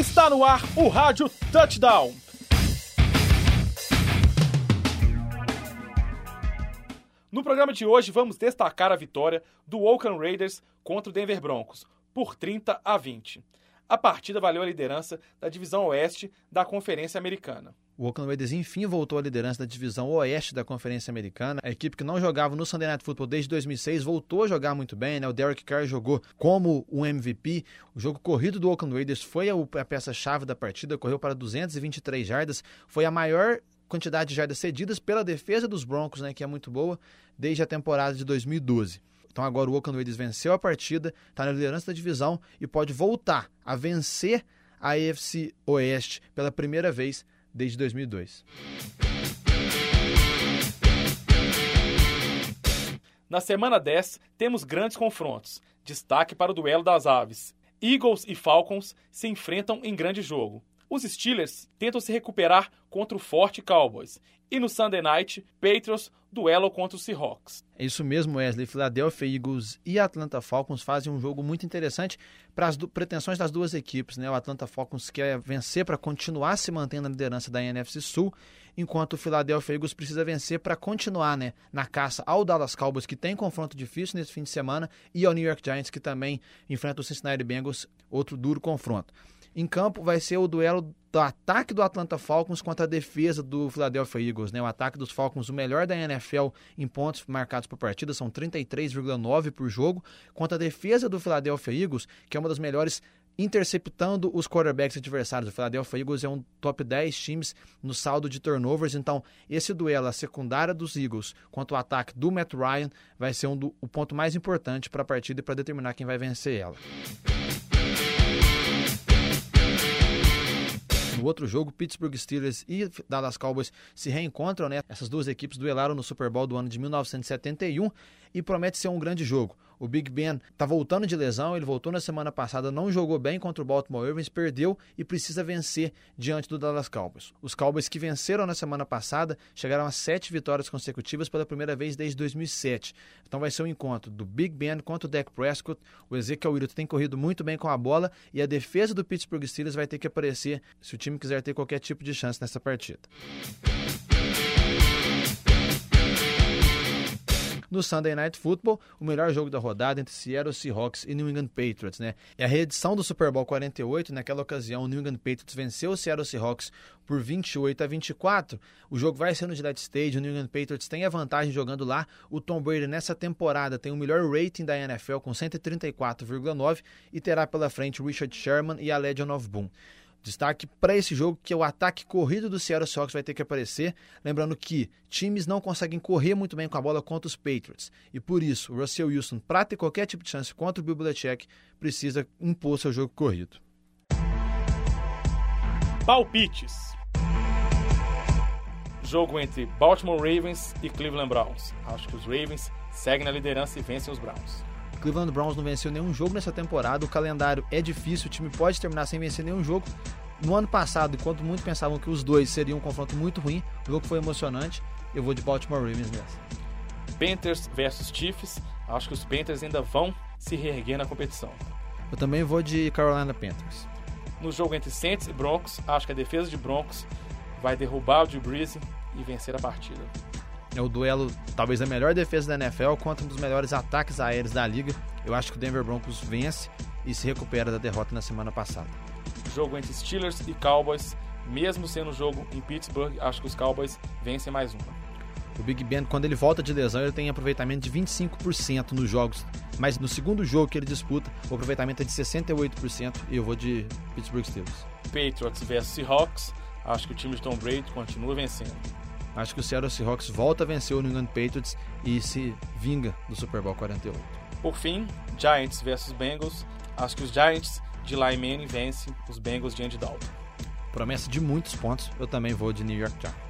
Está no ar o Rádio Touchdown. No programa de hoje vamos destacar a vitória do Oakland Raiders contra o Denver Broncos por 30 a 20. A partida valeu a liderança da divisão oeste da Conferência Americana. O Oakland Raiders enfim voltou à liderança da divisão oeste da Conferência Americana. A equipe que não jogava no Sunday Night Football desde 2006 voltou a jogar muito bem. Né? O Derek Carr jogou como um MVP. O jogo corrido do Oakland Raiders foi a peça-chave da partida, correu para 223 jardas. Foi a maior quantidade de jardas cedidas pela defesa dos Broncos, né, que é muito boa, desde a temporada de 2012. Então agora o Oakland Raiders venceu a partida, está na liderança da divisão e pode voltar a vencer a AFC Oeste pela primeira vez desde 2002. Na semana 10, temos grandes confrontos. Destaque para o duelo das aves. Eagles e Falcons se enfrentam em grande jogo. Os Steelers tentam se recuperar contra o forte Cowboys. E no Sunday Night, Patriots duelo contra os Seahawks. É isso mesmo, Wesley. Philadelphia Eagles e Atlanta Falcons fazem um jogo muito interessante para as pretensões das duas equipes. Né? O Atlanta Falcons quer vencer para continuar se mantendo na liderança da NFC Sul, enquanto o Philadelphia Eagles precisa vencer para continuar né, na caça ao Dallas Cowboys, que tem confronto difícil nesse fim de semana, e ao New York Giants, que também enfrenta o Cincinnati Bengals, outro duro confronto. Em campo vai ser o duelo do ataque do Atlanta Falcons contra a defesa do Philadelphia Eagles. Né? O ataque dos Falcons, o melhor da NFL em pontos marcados por partida, são 33,9 por jogo, contra a defesa do Philadelphia Eagles, que é uma das melhores interceptando os quarterbacks adversários. O Philadelphia Eagles é um top 10 times no saldo de turnovers, então esse duelo, a secundária dos Eagles contra o ataque do Matt Ryan, vai ser um do, o ponto mais importante para a partida e para determinar quem vai vencer ela. No outro jogo, Pittsburgh Steelers e Dallas Cowboys se reencontram, né? Essas duas equipes duelaram no Super Bowl do ano de 1971 e promete ser um grande jogo. O Big Ben está voltando de lesão, ele voltou na semana passada, não jogou bem contra o Baltimore Ravens, perdeu e precisa vencer diante do Dallas Cowboys. Os Cowboys que venceram na semana passada chegaram a sete vitórias consecutivas pela primeira vez desde 2007. Então vai ser um encontro do Big Ben contra o Dak Prescott. O Ezekiel Elliott tem corrido muito bem com a bola e a defesa do Pittsburgh Steelers vai ter que aparecer se o time quiser ter qualquer tipo de chance nessa partida. No Sunday Night Football, o melhor jogo da rodada entre Seattle Seahawks e New England Patriots, né? É a reedição do Super Bowl 48, naquela ocasião o New England Patriots venceu o Seattle Seahawks por 28 a 24. O jogo vai ser no Gillette Stadium, o New England Patriots tem a vantagem jogando lá. O Tom Brady nessa temporada tem o melhor rating da NFL com 134,9 e terá pela frente Richard Sherman e a Legion of Boom. Destaque para esse jogo que é o ataque corrido do Seattle Seahawks vai ter que aparecer. Lembrando que times não conseguem correr muito bem com a bola contra os Patriots. E por isso, o Russell Wilson, para ter qualquer tipo de chance contra o Bill Belichick, precisa impor seu jogo corrido. Palpites. Jogo entre Baltimore Ravens e Cleveland Browns. Acho que os Ravens seguem na liderança e vencem os Browns. Cleveland Browns não venceu nenhum jogo nessa temporada, o calendário é difícil, o time pode terminar sem vencer nenhum jogo. No ano passado, enquanto muitos pensavam que os dois seriam um confronto muito ruim, o jogo foi emocionante. Eu vou de Baltimore Ravens nessa. Panthers versus Chiefs. Acho que os Panthers ainda vão se reerguer na competição. Eu também vou de Carolina Panthers. No jogo entre Saints e Broncos, acho que a defesa de Broncos vai derrubar o Drew Brees e vencer a partida. É o duelo, talvez a melhor defesa da NFL contra um dos melhores ataques aéreos da liga. Eu acho que o Denver Broncos vence e se recupera da derrota na semana passada. Jogo entre Steelers e Cowboys, mesmo sendo jogo em Pittsburgh, acho que os Cowboys vencem mais uma. O Big Ben, quando ele volta de lesão, ele tem aproveitamento de 25% nos jogos. Mas no segundo jogo que ele disputa, o aproveitamento é de 68% e eu vou de Pittsburgh Steelers. Patriots vs Seahawks, acho que o time de Tom Brady continua vencendo. Acho que o Seattle Seahawks volta a vencer o New England Patriots e se vinga do Super Bowl 48. Por fim, Giants versus Bengals. Acho que os Giants de Manning vencem os Bengals de Andy Dalton. Promessa de muitos pontos, eu também vou de New York Giants.